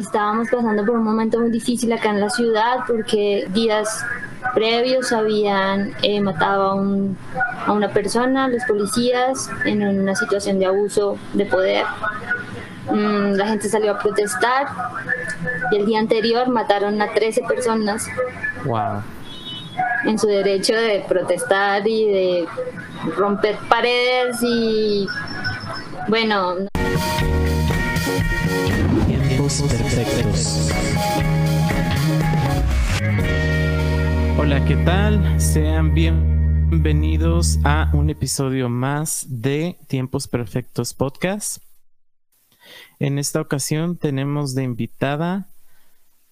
estábamos pasando por un momento muy difícil acá en la ciudad porque días previos habían eh, matado a, un, a una persona, los policías, en una situación de abuso de poder. Mm, la gente salió a protestar y el día anterior mataron a 13 personas. Wow. En su derecho de protestar y de romper paredes y bueno. Tiempos perfectos. Hola, ¿qué tal? Sean bienvenidos a un episodio más de Tiempos Perfectos Podcast. En esta ocasión tenemos de invitada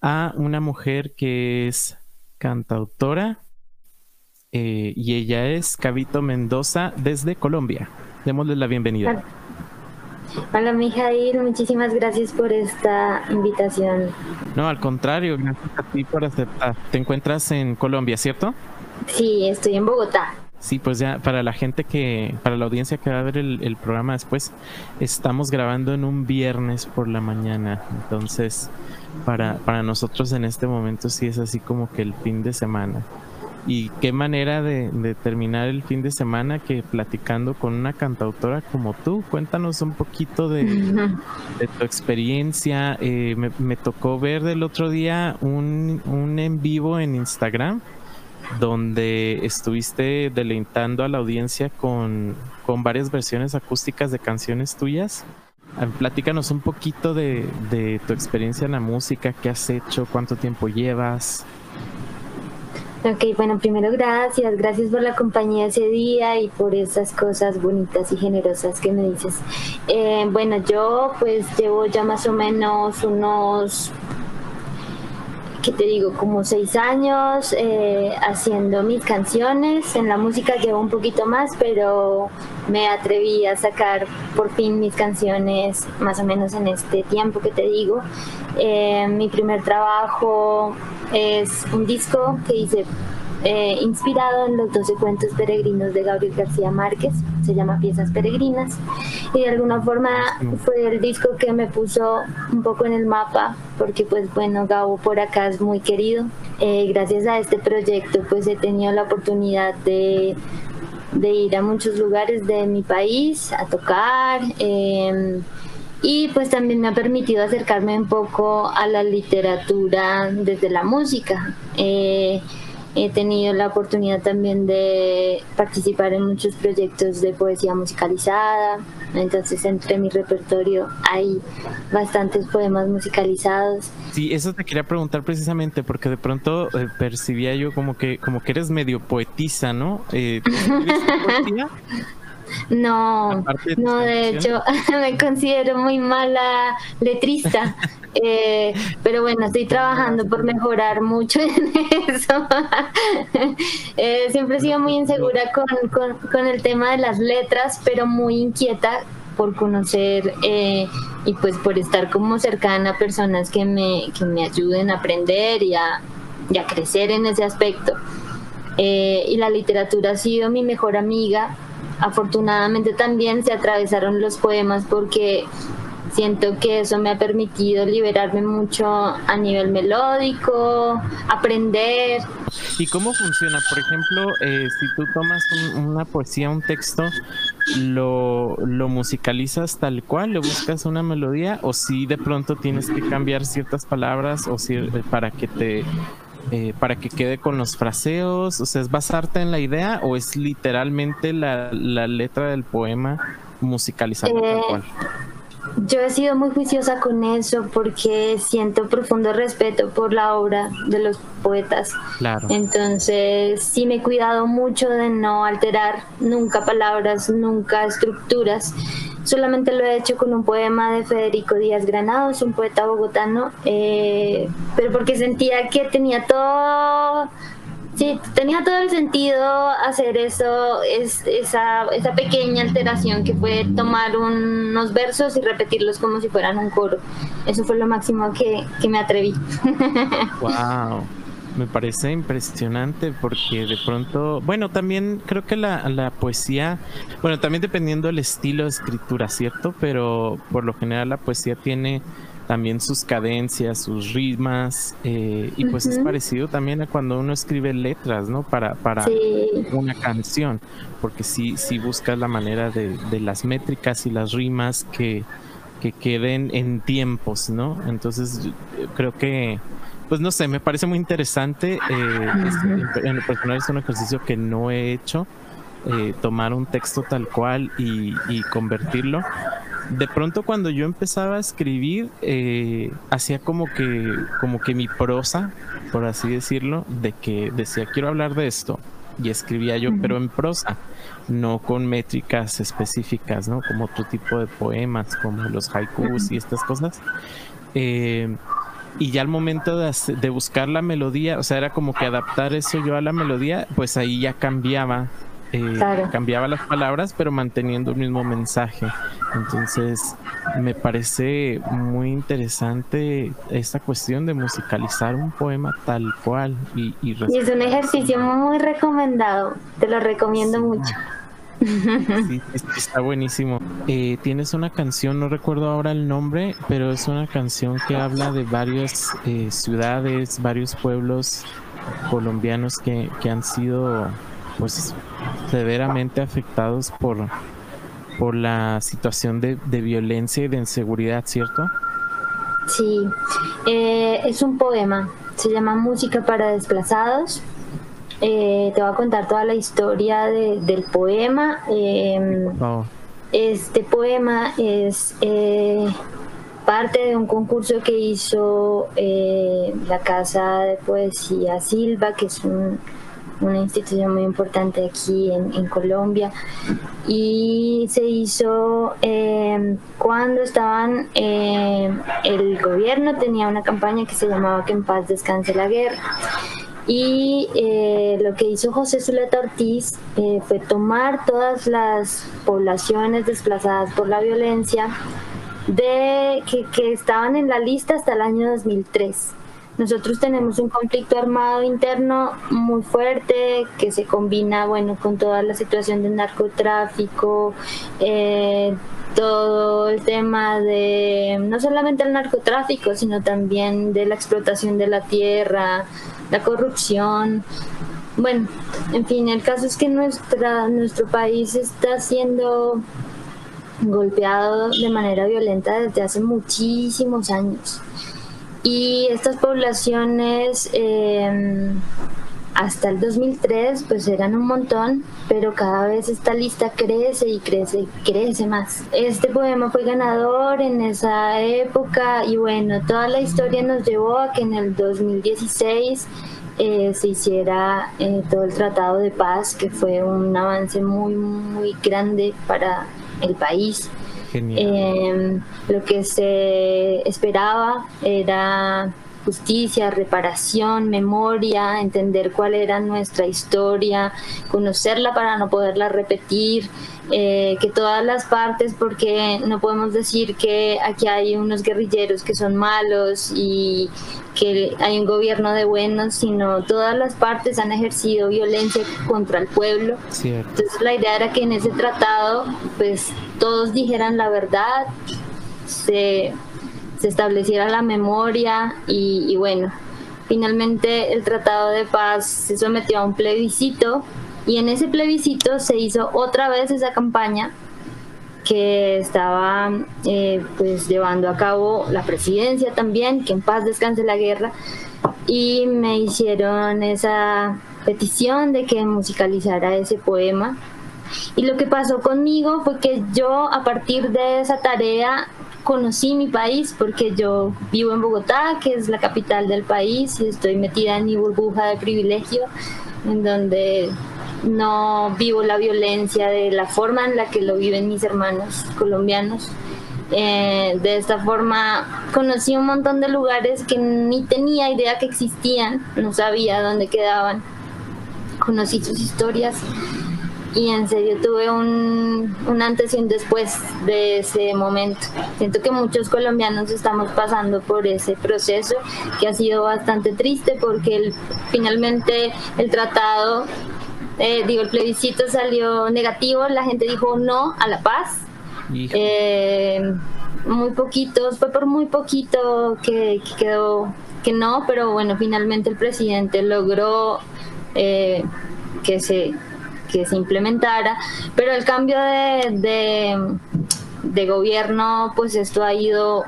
a una mujer que es cantautora eh, y ella es Cabito Mendoza desde Colombia. Démosle la bienvenida. Hola, Mijail, muchísimas gracias por esta invitación. No, al contrario, gracias a ti por aceptar. Te encuentras en Colombia, ¿cierto? Sí, estoy en Bogotá. Sí, pues ya para la gente que, para la audiencia que va a ver el, el, programa después, estamos grabando en un viernes por la mañana. Entonces, para, para nosotros en este momento sí es así como que el fin de semana. Y qué manera de, terminar el fin de semana que platicando con una cantautora como tú. Cuéntanos un poquito de, tu experiencia. Eh, me, me, tocó ver del otro día un, un en vivo en Instagram donde estuviste deleitando a la audiencia con, con varias versiones acústicas de canciones tuyas. Platícanos un poquito de, de tu experiencia en la música, qué has hecho, cuánto tiempo llevas. Ok, bueno, primero gracias, gracias por la compañía ese día y por esas cosas bonitas y generosas que me dices. Eh, bueno, yo pues llevo ya más o menos unos, ¿qué te digo? Como seis años eh, haciendo mis canciones. En la música llevo un poquito más, pero me atreví a sacar por fin mis canciones más o menos en este tiempo que te digo. Eh, mi primer trabajo es un disco que hice eh, inspirado en los 12 cuentos peregrinos de Gabriel García Márquez, se llama Piezas Peregrinas, y de alguna forma fue el disco que me puso un poco en el mapa, porque pues bueno, Gabo por acá es muy querido. Eh, gracias a este proyecto pues he tenido la oportunidad de, de ir a muchos lugares de mi país a tocar. Eh, y pues también me ha permitido acercarme un poco a la literatura desde la música. Eh, he tenido la oportunidad también de participar en muchos proyectos de poesía musicalizada, entonces entre mi repertorio hay bastantes poemas musicalizados. Sí, eso te quería preguntar precisamente porque de pronto eh, percibía yo como que como que eres medio poetisa, ¿no? Eh, poesía? No, de no, de hecho, me considero muy mala letrista. Eh, pero bueno, estoy trabajando por mejorar mucho en eso. eh, siempre he sido muy insegura con, con, con, el tema de las letras, pero muy inquieta por conocer eh, y pues por estar como cercana a personas que me, que me ayuden a aprender y a, y a crecer en ese aspecto. Eh, y la literatura ha sido mi mejor amiga afortunadamente también se atravesaron los poemas porque siento que eso me ha permitido liberarme mucho a nivel melódico, aprender. ¿Y cómo funciona? Por ejemplo, eh, si tú tomas un, una poesía, un texto, ¿lo, ¿lo musicalizas tal cual? ¿Le buscas una melodía? ¿O si de pronto tienes que cambiar ciertas palabras o si, para que te eh, para que quede con los fraseos? O sea, ¿es basarte en la idea o es literalmente la, la letra del poema musicalizada eh, tal cual? Yo he sido muy juiciosa con eso porque siento profundo respeto por la obra de los poetas. Claro. Entonces, sí me he cuidado mucho de no alterar nunca palabras, nunca estructuras. Solamente lo he hecho con un poema de Federico Díaz Granados, un poeta bogotano, eh, pero porque sentía que tenía todo Sí, tenía todo el sentido hacer eso, es, esa, esa pequeña alteración que fue tomar unos versos y repetirlos como si fueran un coro. Eso fue lo máximo que, que me atreví. ¡Wow! Me parece impresionante porque de pronto, bueno, también creo que la, la poesía, bueno, también dependiendo del estilo de escritura, ¿cierto? Pero por lo general la poesía tiene también sus cadencias, sus rimas, eh, y pues es parecido también a cuando uno escribe letras, ¿no? Para, para una canción, porque sí, sí buscas la manera de, de las métricas y las rimas que, que queden en tiempos, ¿no? Entonces creo que pues no sé, me parece muy interesante. Eh, en el personal es un ejercicio que no he hecho. Eh, tomar un texto tal cual y, convertirlo. De pronto cuando yo empezaba a escribir, eh, hacía como que, como que mi prosa, por así decirlo, de que decía quiero hablar de esto y escribía yo, pero en prosa, no con métricas específicas, ¿no? Como otro tipo de poemas, como los haikus y estas cosas. Eh, y ya al momento de, buscar la melodía, o sea, era como que adaptar eso yo a la melodía, pues ahí ya cambiaba, eh, cambiaba las palabras, pero manteniendo el mismo mensaje. Entonces, me parece muy interesante esta cuestión de musicalizar un poema tal cual. Y, y es un ejercicio muy recomendado, te lo recomiendo mucho. Sí, está buenísimo. Eh, tienes una canción, no recuerdo ahora el nombre, pero es una canción que habla de varias eh, ciudades, varios pueblos colombianos que, han sido pues severamente afectados por, por la situación de, violencia y de inseguridad, ¿cierto? Sí, eh, es un poema, se llama Música para Desplazados eh, te voy a contar toda la historia del poema. Em, este poema es eh, parte de un concurso que hizo la Casa de Poesía Silva, que es una institución muy importante aquí en, Colombia. Y se hizo em, cuando estaban, em, el gobierno tenía una campaña que se llamaba Que en paz descanse la guerra. Y eh, lo que hizo José Zuleta Ortiz eh, fue tomar todas las poblaciones desplazadas por la violencia de que, que, estaban en la lista hasta el año 2003. Nosotros tenemos un conflicto armado interno muy fuerte que se combina, bueno, con toda la situación del narcotráfico, eh, todo el tema de no solamente el narcotráfico, sino también de la explotación de la tierra, la corrupción. Bueno, en fin, el caso es que nuestra, nuestro país está siendo golpeado de manera violenta desde hace muchísimos años. Y estas poblaciones em, hasta el 2003 pues eran un montón, pero cada vez esta lista crece y crece y crece más. Este poema fue ganador en esa época y bueno, toda la historia nos llevó a que en el 2016 eh, se hiciera eh, todo el tratado de paz, que fue un avance muy, muy grande para el país. Eh, lo que se esperaba era justicia, reparación, memoria, entender cuál era nuestra historia, conocerla para no poderla repetir, eh, que todas las partes, porque no podemos decir que aquí hay unos guerrilleros que son malos y que hay un gobierno de buenos, sino todas las partes han ejercido violencia contra el pueblo. Entonces la idea era que en ese tratado pues todos dijeran la verdad, se se estableciera la memoria y, bueno, finalmente el Tratado de Paz se sometió a un plebiscito y en ese plebiscito se hizo otra vez esa campaña que estaba eh, pues llevando a cabo la presidencia también, que en paz descanse la guerra, y me hicieron esa petición de que musicalizara ese poema. Y lo que pasó conmigo fue que yo a partir de esa tarea conocí mi país porque yo vivo en Bogotá, que es la capital del país, y estoy metida en mi burbuja de privilegio, en donde no vivo la violencia de la forma en la que lo viven mis hermanos colombianos. Eh, de esta forma conocí un montón de lugares que ni tenía idea que existían, no sabía dónde quedaban. Conocí sus historias y en serio tuve un, un, antes y un después de ese momento. Siento que muchos colombianos estamos pasando por ese proceso que ha sido bastante triste porque finalmente el tratado, eh, digo, el plebiscito salió negativo, la gente dijo no a la paz. Eh, muy poquitos, fue por muy poquito que, quedó que no, pero bueno, finalmente el presidente logró eh, que se que se implementara, pero el cambio de, de, gobierno, pues esto ha ido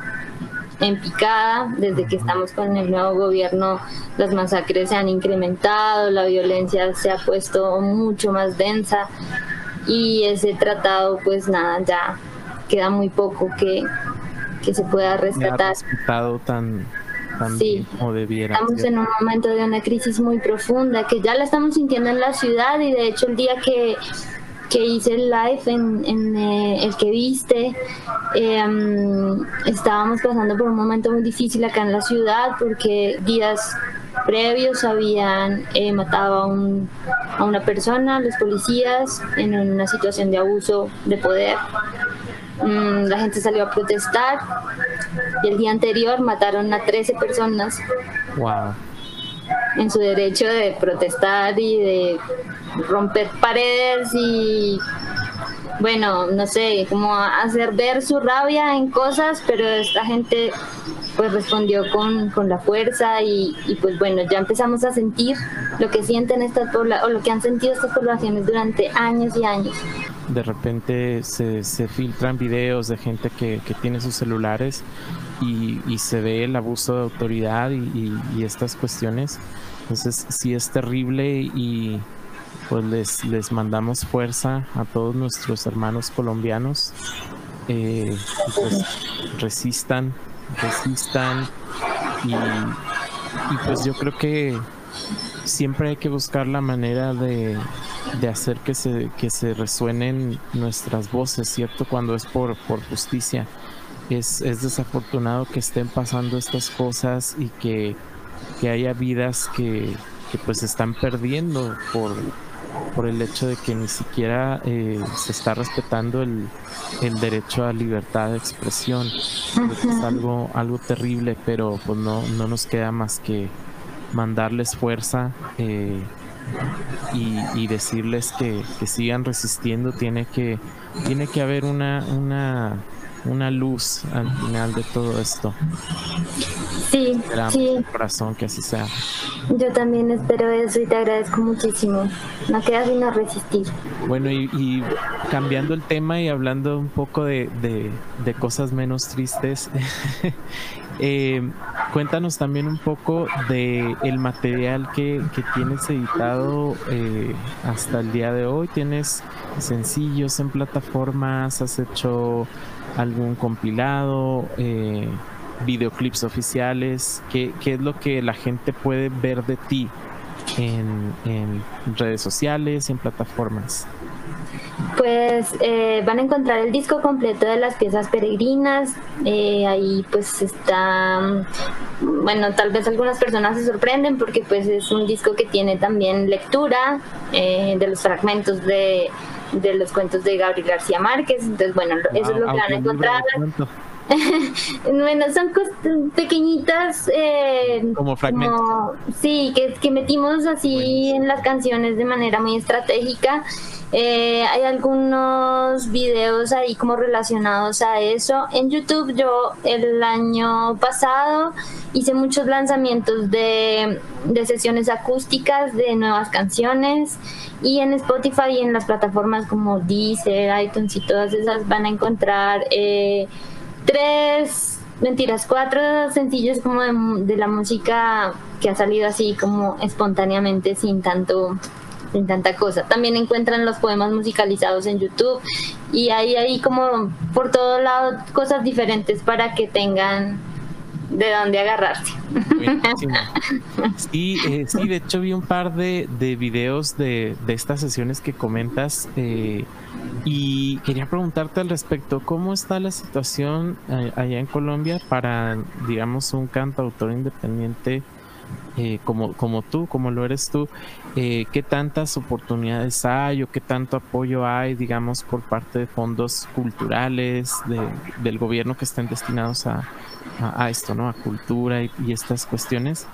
en picada. Desde que estamos con el nuevo gobierno, las masacres se han incrementado, la violencia se ha puesto mucho más densa y ese tratado, pues nada, ya queda muy poco que, que se pueda rescatar. tan, sí, Estamos en un momento de una crisis muy profunda que ya la estamos sintiendo en la ciudad y de hecho el día que, que hice el live en, eh, el que viste, em, estábamos pasando por un momento muy difícil acá en la ciudad porque días previos habían eh, matado a, un, a una persona, los policías, en una situación de abuso de poder. Mm, la gente salió a protestar y el día anterior mataron a 13 personas. Wow. En su derecho de protestar y de romper paredes y bueno, no sé, como hacer ver su rabia en cosas, pero esta gente pues respondió con, con la fuerza y, y, pues bueno, ya empezamos a sentir lo que sienten estas poblaciones o lo que han sentido estas poblaciones durante años y años de repente se, se filtran videos de gente que, que tiene sus celulares y, y, se ve el abuso de autoridad y, y, estas cuestiones. Entonces sí es terrible y pues les, les mandamos fuerza a todos nuestros hermanos colombianos. Eh, pues resistan, resistan y, y pues yo creo que siempre hay que buscar la manera de, de hacer que se, que se resuenen nuestras voces, ¿cierto? Cuando es por, por justicia. Es, es desafortunado que estén pasando estas cosas y que, que haya vidas que, que pues están perdiendo por, por el hecho de que ni siquiera eh, se está respetando el, el, derecho a libertad de expresión. Es algo, algo terrible, pero pues no, no nos queda más que mandarles fuerza. Eh, y, decirles que, sigan resistiendo, tiene que, tiene que haber una, una, una luz al final de todo esto. Sí, sí. corazón que así sea. Yo también espero eso y te agradezco muchísimo. No queda sino resistir. Bueno, y, cambiando el tema y hablando un poco de, de cosas menos tristes, Eh, cuéntanos también un poco de el material que, tienes editado eh, hasta el día de hoy. ¿Tienes sencillos en plataformas? ¿Has hecho algún compilado? Eh, videoclips oficiales? ¿Qué, ¿Qué, es lo que la gente puede ver de ti en, en redes sociales en plataformas? Pues eh, van a encontrar el disco completo de las piezas peregrinas. Eh, ahí pues está, bueno, tal vez algunas personas se sorprenden porque pues es un disco que tiene también lectura eh, de los fragmentos de, de, los cuentos de Gabriel García Márquez. Entonces, bueno, eso es lo que van a encontrar. bueno, son pequeñitas. como fragmentos. sí, que, que metimos así en las canciones de manera muy estratégica. Eh, hay algunos videos ahí como relacionados a eso. En YouTube yo el año pasado hice muchos lanzamientos de, sesiones acústicas de nuevas canciones y en Spotify y en las plataformas como Deezer, iTunes y todas esas van a encontrar eh, tres, mentiras, cuatro sencillos como de, de la música que ha salido así como espontáneamente sin tanto sin tanta cosa. También encuentran los poemas musicalizados en YouTube y hay ahí como por todo lado cosas diferentes para que tengan de dónde agarrarse. Sí, eh, sí, de hecho vi un par de, de videos de, de estas sesiones que comentas eh, y quería preguntarte al respecto, ¿cómo está la situación eh, allá en Colombia para, digamos, un cantautor independiente? Eh, como, como tú, como lo eres tú, eh, qué tantas oportunidades hay o qué tanto apoyo hay, digamos, por parte de fondos culturales, del gobierno que estén destinados a, a, esto, ¿no? A cultura y, estas cuestiones.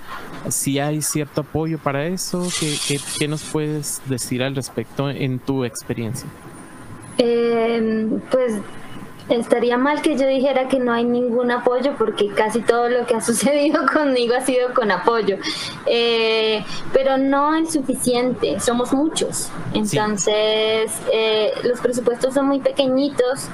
Si hay cierto apoyo para eso, ¿qué, qué, nos puedes decir al respecto en tu experiencia? Em, pues estaría mal que yo dijera que no hay ningún apoyo porque casi todo lo que ha sucedido conmigo ha sido con apoyo, eh, pero no es suficiente, somos muchos, entonces eh, los presupuestos son muy pequeñitos,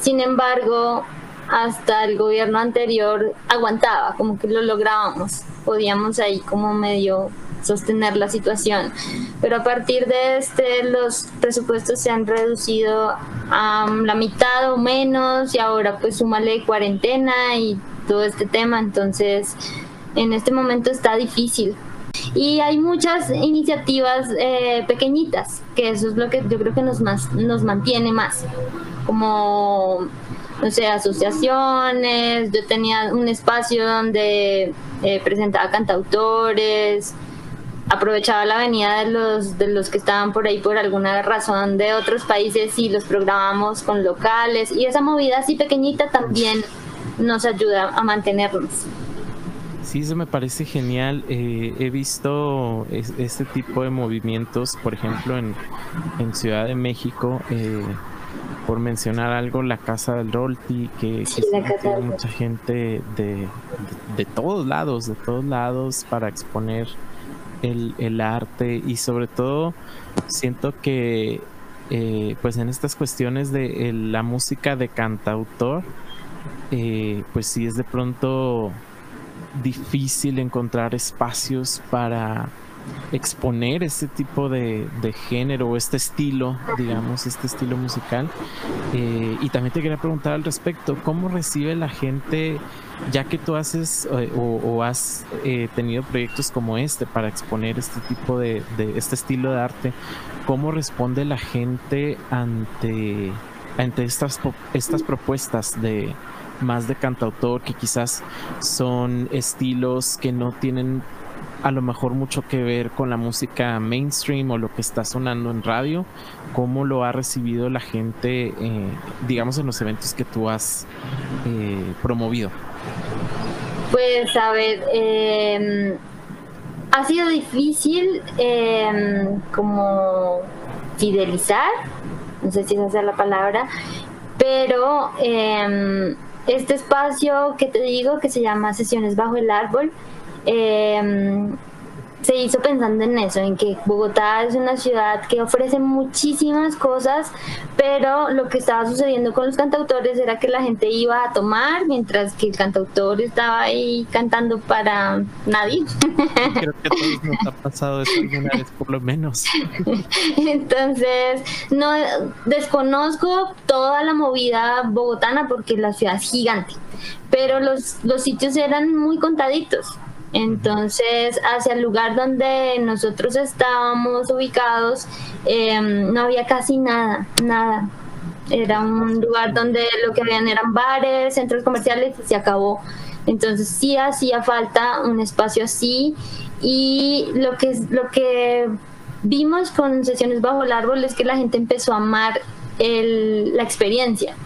sin embargo, hasta el gobierno anterior aguantaba, como que lo lográbamos, podíamos ahí como medio sostener la situación. Pero a partir de este los presupuestos se han reducido a la mitad o menos y ahora pues súmale cuarentena y todo este tema, entonces en este momento está difícil. Y hay muchas iniciativas eh, pequeñitas, que eso es lo que yo creo que nos, más, nos mantiene más, como no sé, asociaciones, yo tenía un espacio donde eh, presentaba cantautores, aprovechaba la venida de los, de los que estaban por ahí por alguna razón de otros países y los programamos con locales y esa movida así pequeñita también nos ayuda a mantenernos. Sí, eso me parece genial. Eh, he visto este tipo de movimientos, por ejemplo, en, en Ciudad de México. Eh, por mencionar algo, la Casa del Rolti, que, tiene mucha gente de, de, todos lados, de todos lados para exponer el, el arte y sobre todo siento que eh, pues en estas cuestiones de la música de cantautor, eh, pues sí es de pronto difícil encontrar espacios para exponer este tipo de, género, este estilo, digamos, este estilo musical. Eh, y también te quería preguntar al respecto, ¿cómo recibe la gente, ya que tú haces eh, o, has eh, tenido proyectos como este para exponer este tipo de, este estilo de arte, cómo responde la gente ante, ante estas, estas propuestas de más de cantautor que quizás son estilos que no tienen a lo mejor mucho que ver con la música mainstream o lo que está sonando en radio, cómo lo ha recibido la gente, eh, digamos, en los eventos que tú has eh, promovido. Pues a ver, em, ha sido difícil em, como fidelizar, no sé si esa es la palabra, pero em, este espacio que te digo que se llama Sesiones Bajo el Árbol, eh, se hizo pensando en eso, en que Bogotá es una ciudad que ofrece muchísimas cosas, pero lo que estaba sucediendo con los cantautores era que la gente iba a tomar mientras que el cantautor estaba ahí cantando para nadie. Creo que a todos nos ha pasado eso alguna vez por lo menos. Entonces, no desconozco toda la movida bogotana porque la ciudad es gigante, pero los, los sitios eran muy contaditos entonces, hacia el lugar donde nosotros estábamos ubicados, em, no había casi nada, nada. Era un lugar donde lo que habían eran bares, centros comerciales y se acabó. Entonces sí hacía falta un espacio así y lo que, lo que vimos con sesiones bajo el árbol es que la gente empezó a amar la experiencia.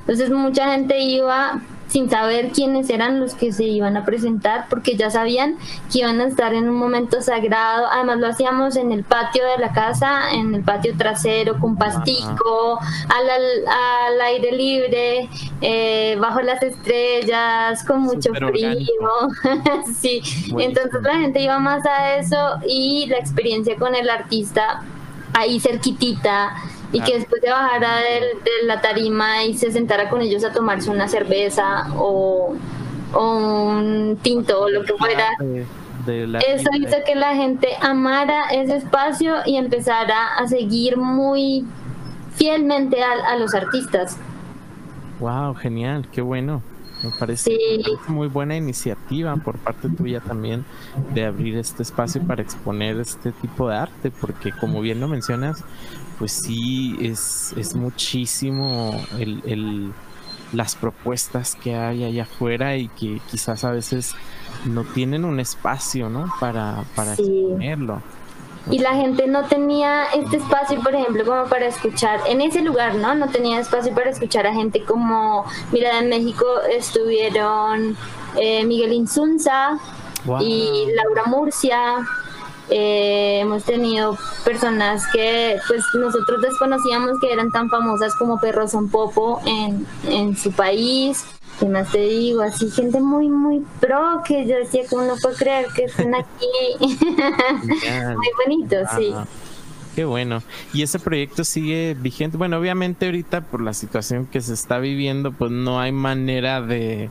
Entonces mucha gente iba sin saber quiénes eran los que se iban a presentar, porque ya sabían que iban a estar en un momento sagrado. Además lo hacíamos en el patio de la casa, en el patio trasero, con pastico, al, aire libre, eh, bajo las estrellas, con mucho frío. sí, entonces la gente iba más a eso y la experiencia con el artista ahí cerquitita y que después de bajara de, la tarima y se sentara con ellos a tomarse una cerveza o, un tinto o lo que fuera. Eso hizo que la gente amara ese espacio y empezara a seguir muy fielmente a, los artistas. Wow, genial, qué bueno. Me parece, muy buena iniciativa por parte tuya también de abrir este espacio para exponer este tipo de arte, porque como bien lo mencionas, pues sí, es, es muchísimo el, las propuestas que hay allá afuera y que quizás a veces no tienen un espacio, ¿no? Para, para exponerlo. Y la gente no tenía este espacio, por ejemplo, como para escuchar, en ese lugar, ¿no? No tenía espacio para escuchar a gente como, mira, en México estuvieron eh, Miguel Insunza y Laura Murcia, Eh, hemos tenido personas que pues nosotros desconocíamos que eran tan famosas como Perro Son Popo en, en su país. ¿Qué más te digo? Así gente muy, muy pro que yo decía que uno puede creer que están aquí. muy bonito, sí. Qué bueno. Y ese proyecto sigue vigente. Bueno, obviamente ahorita por la situación que se está viviendo, pues no hay manera de,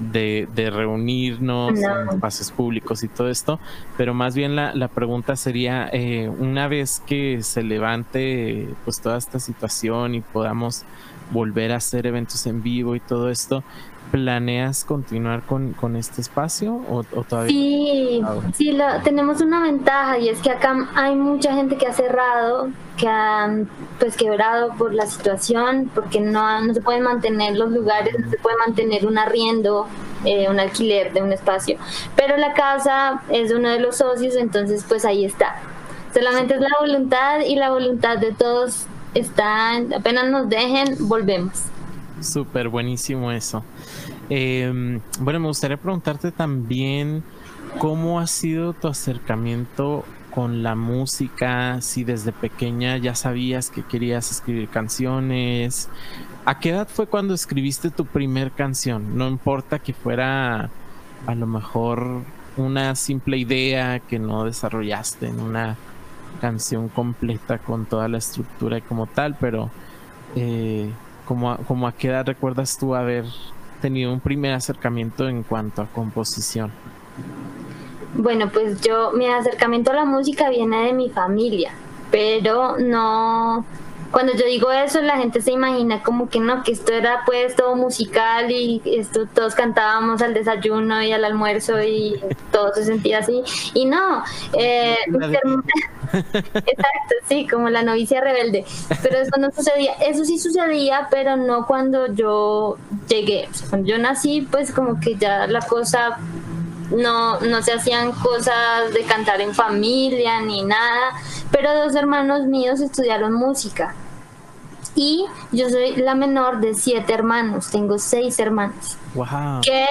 de, reunirnos en espacios públicos y todo esto, pero más bien la, la pregunta sería, eh, una vez que se levante pues toda esta situación y podamos volver a hacer eventos en vivo y todo esto, ¿planeas continuar con, con este espacio o, todavía? Sí, sí tenemos una ventaja y es que acá hay mucha gente que ha cerrado, que han pues quebrado por la situación, porque no, no se pueden mantener los lugares, no se puede mantener un arriendo, eh, un alquiler de un espacio. Pero la casa es uno de los socios, entonces pues ahí está. Solamente es la voluntad y la voluntad de todos está, apenas nos dejen, volvemos. Súper buenísimo eso. Em, bueno, me gustaría preguntarte también cómo ha sido tu acercamiento con la música, si desde pequeña ya sabías que querías escribir canciones. ¿A qué edad fue cuando escribiste tu primer canción? No importa que fuera a lo mejor una simple idea que no desarrollaste en una canción completa con toda la estructura como tal, pero eh, como a qué edad recuerdas tú haber tenido un primer acercamiento en cuanto a composición? Bueno, pues yo, mi acercamiento a la música viene de mi familia, pero no, cuando yo digo eso, la gente se imagina como que no, que esto era pues todo musical y esto todos cantábamos al desayuno y al almuerzo y todo se sentía así. Y no, eh, exacto, sí, como la novicia rebelde. Pero eso no sucedía, eso sí sucedía, pero no cuando yo llegué. cuando yo nací, pues como que ya la cosa no, no se hacían cosas de cantar en familia ni nada, pero dos hermanos míos estudiaron música. Y yo soy la menor de siete hermanos, tengo seis hermanos. Que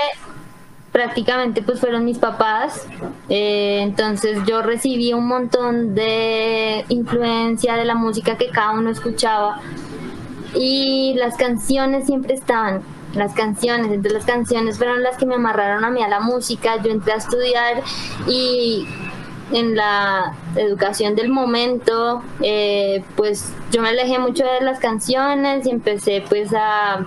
prácticamente pues fueron mis papás. Eh, entonces yo recibí un montón de influencia de la música que cada uno escuchaba. Y las canciones siempre estaban las canciones, entre las canciones fueron las que me amarraron a mí a la música, yo entré a estudiar y en la educación del momento, eh, pues yo me alejé mucho de las canciones y empecé pues a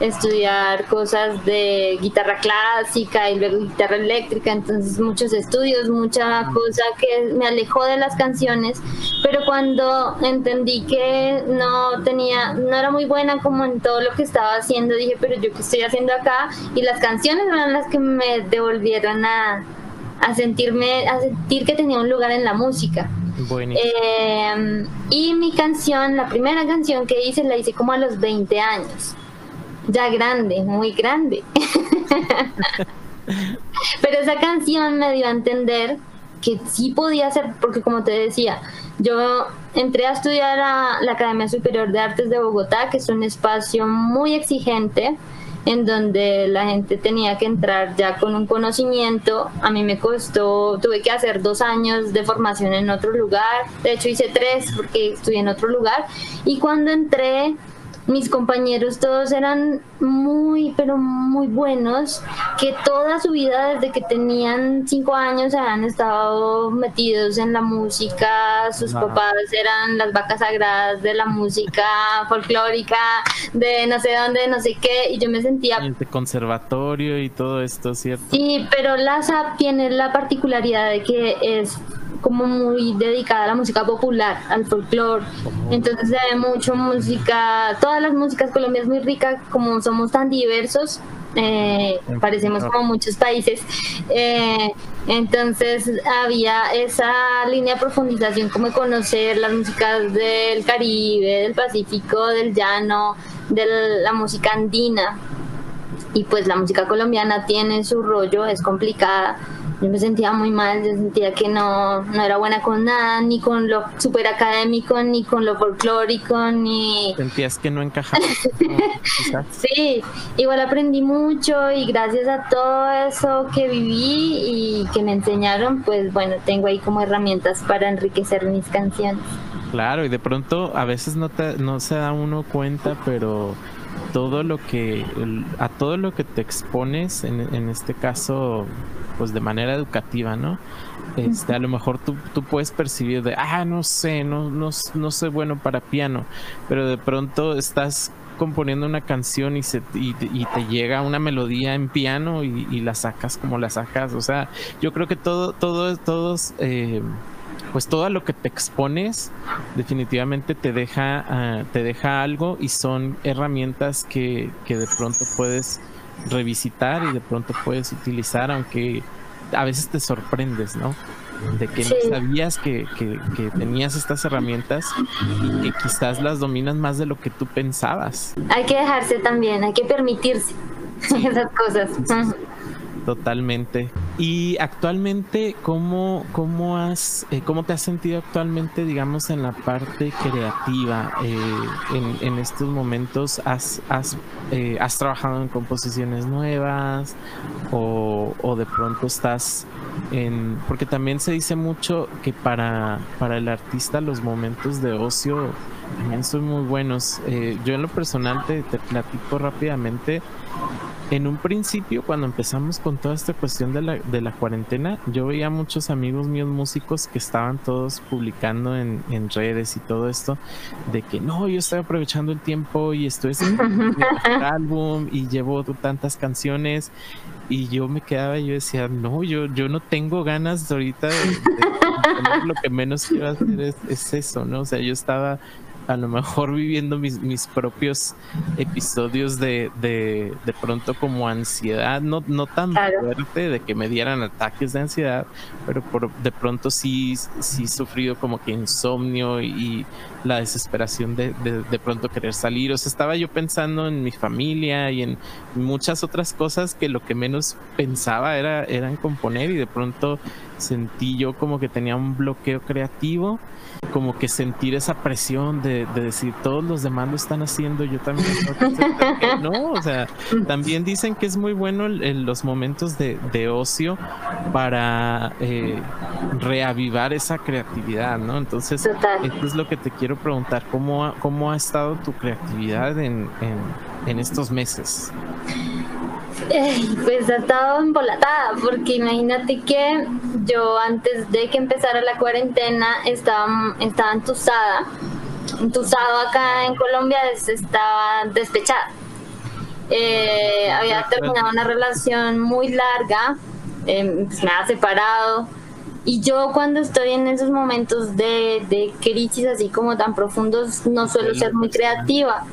estudiar cosas de guitarra clásica y luego guitarra eléctrica, entonces muchos estudios, mucha cosa que me alejó de las canciones, pero cuando entendí que no tenía, no era muy buena como en todo lo que estaba haciendo, dije, pero yo qué estoy haciendo acá y las canciones eran las que me devolvieron a, a sentirme, a sentir que tenía un lugar en la música. Eh, y mi canción, la primera canción que hice, la hice como a los 20 años ya grande, muy grande. Pero esa canción me dio a entender que sí podía ser, porque como te decía, yo entré a estudiar a la Academia Superior de Artes de Bogotá, que es un espacio muy exigente, en donde la gente tenía que entrar ya con un conocimiento. A mí me costó, tuve que hacer dos años de formación en otro lugar, de hecho hice tres porque estudié en otro lugar, y cuando entré mis compañeros todos eran muy, pero muy buenos, que toda su vida, desde que tenían cinco años, han estado metidos en la música, sus papás eran las vacas sagradas de la música folclórica, de no sé dónde, no sé qué, y yo me sentía... De conservatorio y todo esto, ¿cierto? Sí, pero la SAP tiene la particularidad de que es como muy dedicada a la música popular, al folclore. Entonces se ve mucho música, todas las músicas colombianas muy ricas, como somos tan diversos, eh, parecemos como muchos países. Eh, entonces había esa línea de profundización, como de conocer las músicas del Caribe, del Pacífico, del llano, de la música andina. y pues la música colombiana tiene su rollo, es complicada. Yo me sentía muy mal, yo sentía que no, no era buena con nada, ni con lo super académico, ni con lo folclórico, ni... Sentías que no encajaba. sí, igual aprendí mucho y gracias a todo eso que viví y que me enseñaron, pues bueno, tengo ahí como herramientas para enriquecer mis canciones. Claro, y de pronto a veces no, te, no se da uno cuenta, pero todo lo que a todo lo que te expones en, en, este caso pues de manera educativa no este a lo mejor tú, tú puedes percibir de ah no sé no, no no soy bueno para piano pero de pronto estás componiendo una canción y, se, y, te llega una melodía en piano y, la sacas como la sacas. O sea yo creo que todo todo todos eh, pues todo lo que te expones definitivamente te deja, ah, te deja algo y son herramientas que, que de pronto puedes revisitar y de pronto puedes utilizar, aunque a veces te sorprendes, ¿no? De que no sabías que, que, que, tenías estas herramientas y que quizás las dominas más de lo que tú pensabas. Hay que dejarse también, hay que permitirse esas cosas. Totalmente. Y actualmente, ¿cómo, cómo, has, eh, ¿cómo te has sentido actualmente, digamos, en la parte creativa? Eh, en, estos momentos, ¿has, has, eh, ¿has trabajado en composiciones nuevas? O, o, de pronto estás en...? Porque también se dice mucho que para, para el artista los momentos de ocio también son muy buenos. yo en lo personal te, te platico rápidamente en un principio, cuando empezamos con toda esta cuestión de la, de la cuarentena, yo veía muchos amigos míos músicos que estaban todos publicando en, en redes y todo esto, de que no, yo estoy aprovechando el tiempo y estoy haciendo un álbum y llevo tantas canciones. Y yo me quedaba y yo decía, no, yo, yo no tengo ganas ahorita de, lo que menos quiero hacer es, es, eso, ¿no? O sea, yo estaba a lo mejor viviendo mis, mis propios episodios de, de, de, pronto como ansiedad, no, no tan fuerte de que me dieran ataques de ansiedad, pero por, de pronto sí, sí sufrido como que insomnio y, la desesperación de, de, de, pronto querer salir. O sea, estaba yo pensando en mi familia y en muchas otras cosas que lo que menos pensaba era, era en componer y de pronto sentí yo como que tenía un bloqueo creativo como que sentir esa presión de, decir todos los demás lo están haciendo, yo también no, o sea, también dicen que es muy bueno en los momentos de, ocio para eh, reavivar esa creatividad, ¿no? Entonces, esto es lo que te quiero preguntar, ¿cómo ha, cómo ha estado tu creatividad en, en, en estos meses? Pues ha estado embolatada, porque imagínate que yo antes de que empezara la cuarentena estaba, estaba entusada. Entusado acá en Colombia estaba despechada. Eh, había terminado una relación muy larga, eh, pues me ha separado. Y yo cuando estoy en esos momentos de, de crisis así como tan profundos, no suelo ser muy creativa.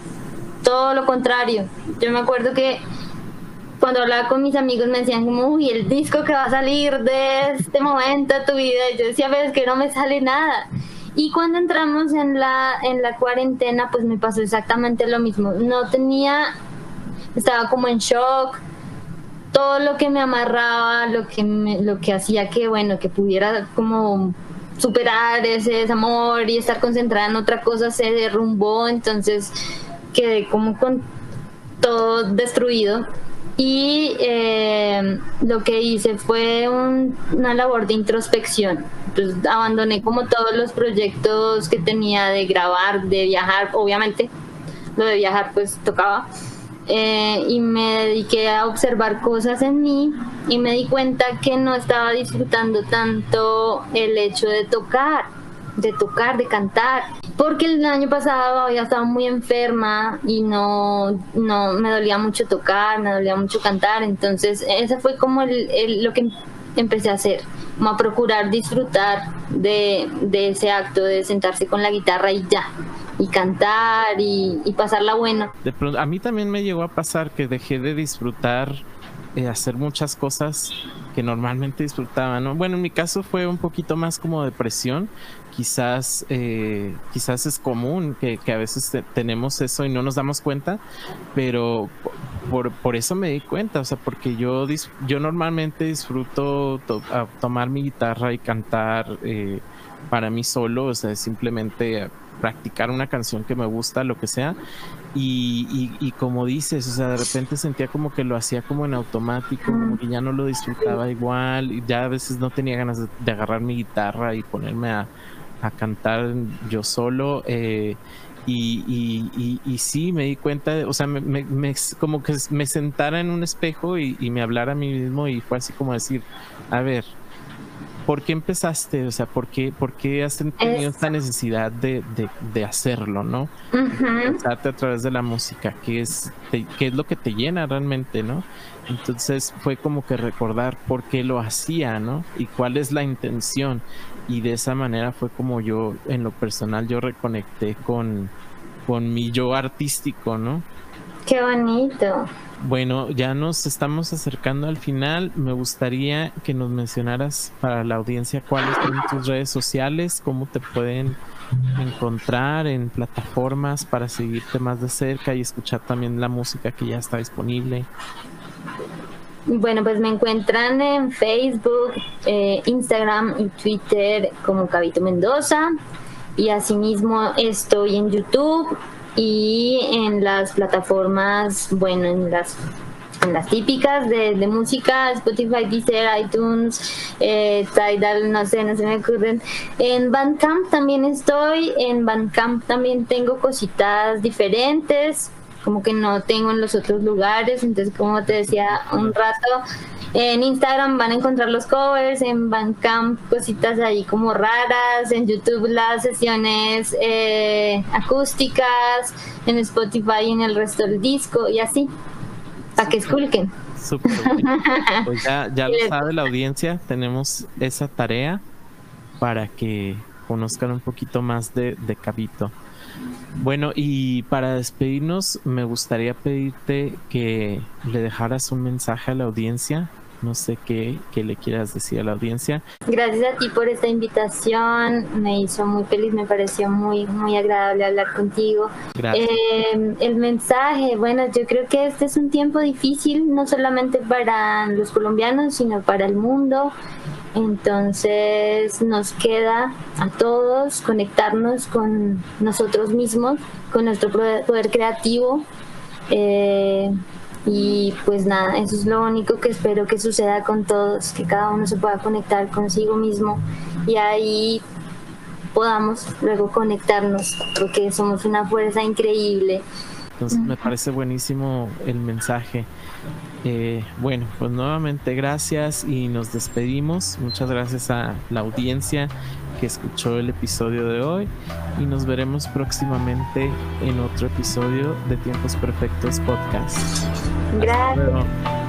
Todo lo contrario. Yo me acuerdo que cuando hablaba con mis amigos me decían como, uy, el disco que va a salir de este momento de tu vida, y yo decía, ves que no me sale nada. Y cuando entramos en la, en la cuarentena, pues me pasó exactamente lo mismo. No tenía, estaba como en shock, todo lo que me amarraba, lo que, me, lo que hacía que, bueno, que pudiera como superar ese desamor y estar concentrada en otra cosa se derrumbó, entonces quedé como con todo destruido y eh, lo que hice fue una labor de introspección. Pues abandoné como todos los proyectos que tenía de grabar, de viajar, obviamente. Lo de viajar pues tocaba. Eh, y me dediqué a observar cosas en mí y me di cuenta que no estaba disfrutando tanto el hecho de tocar, de tocar, de cantar porque el año pasado había estado muy enferma y no, no me dolía mucho tocar, me dolía mucho cantar, entonces ese fue como el, lo que empecé a hacer, como a procurar disfrutar de, de, ese acto de sentarse con la guitarra y ya, y cantar y, y pasarla buena. De pronto, a mí también me llegó a pasar que dejé de disfrutar eh, hacer muchas cosas que normalmente disfrutaba, ¿no? Bueno, en mi caso fue un poquito más como depresión, quizás, eh, quizás es común que, que a veces tenemos eso y no nos damos cuenta, pero por, por, eso me di cuenta, o sea, porque yo, yo normalmente disfruto tomar mi guitarra y cantar eh, para mí solo, o sea, simplemente practicar una canción que me gusta, lo que sea, y, y, como dices, o sea, de repente sentía como que lo hacía como en automático, como que ya no lo disfrutaba igual, y ya a veces no tenía ganas de, agarrar mi guitarra y ponerme a, a cantar yo solo. Eh, y, y, y, sí, me di cuenta, o sea, me, me, como que me sentara en un espejo y, me hablara a mí mismo y fue así como decir, a ver, ¿por qué empezaste? O sea, ¿por qué, por qué has tenido esta necesidad de, de, hacerlo, no? Pensarte a través de la música, ¿qué es, qué es lo que te llena realmente, no? Entonces fue como que recordar por qué lo hacía, ¿no? Y cuál es la intención y de esa manera fue como yo, en lo personal, yo reconecté con, con mi yo artístico, ¿no? Qué bonito. Bueno, ya nos estamos acercando al final. Me gustaría que nos mencionaras para la audiencia cuáles son tus redes sociales, cómo te pueden encontrar en plataformas para seguirte más de cerca y escuchar también la música que ya está disponible. Bueno, pues me encuentran en Facebook, eh, Instagram y Twitter como Cabito Mendoza. Y asimismo estoy en YouTube y en las plataformas, bueno, en las en las típicas de, música, Spotify, Deezer, iTunes, eh, Tidal, no sé, no se me ocurren. En Bandcamp también estoy, en Bandcamp también tengo cositas diferentes, como que no tengo en los otros lugares, entonces como te decía un rato, en Instagram van a encontrar los covers, en Bandcamp cositas ahí como raras, en YouTube las sesiones eh, acústicas, en Spotify y en el resto del disco y así, para que esculquen. Pues ya, ya lo sabe la audiencia, tenemos esa tarea para que conozcan un poquito más de, de Cabito. Bueno, y para despedirnos, me gustaría pedirte que le dejaras un mensaje a la audiencia. No sé qué, qué, le quieras decir a la audiencia. Gracias a ti por esta invitación. Me hizo muy feliz, me pareció muy, muy agradable hablar contigo. Gracias. Eh, el mensaje, bueno, yo creo que este es un tiempo difícil, no solamente para los colombianos, sino para el mundo. Entonces nos queda a todos conectarnos con nosotros mismos, con nuestro poder creativo. Eh, y pues nada, eso es lo único que espero que suceda con todos, que cada uno se pueda conectar consigo mismo y ahí podamos luego conectarnos, porque somos una fuerza increíble. Entonces me parece buenísimo el mensaje. Eh, bueno, pues nuevamente gracias y nos despedimos. Muchas gracias a la audiencia que escuchó el episodio de hoy y nos veremos próximamente en otro episodio de Tiempos Perfectos Podcast. Gracias.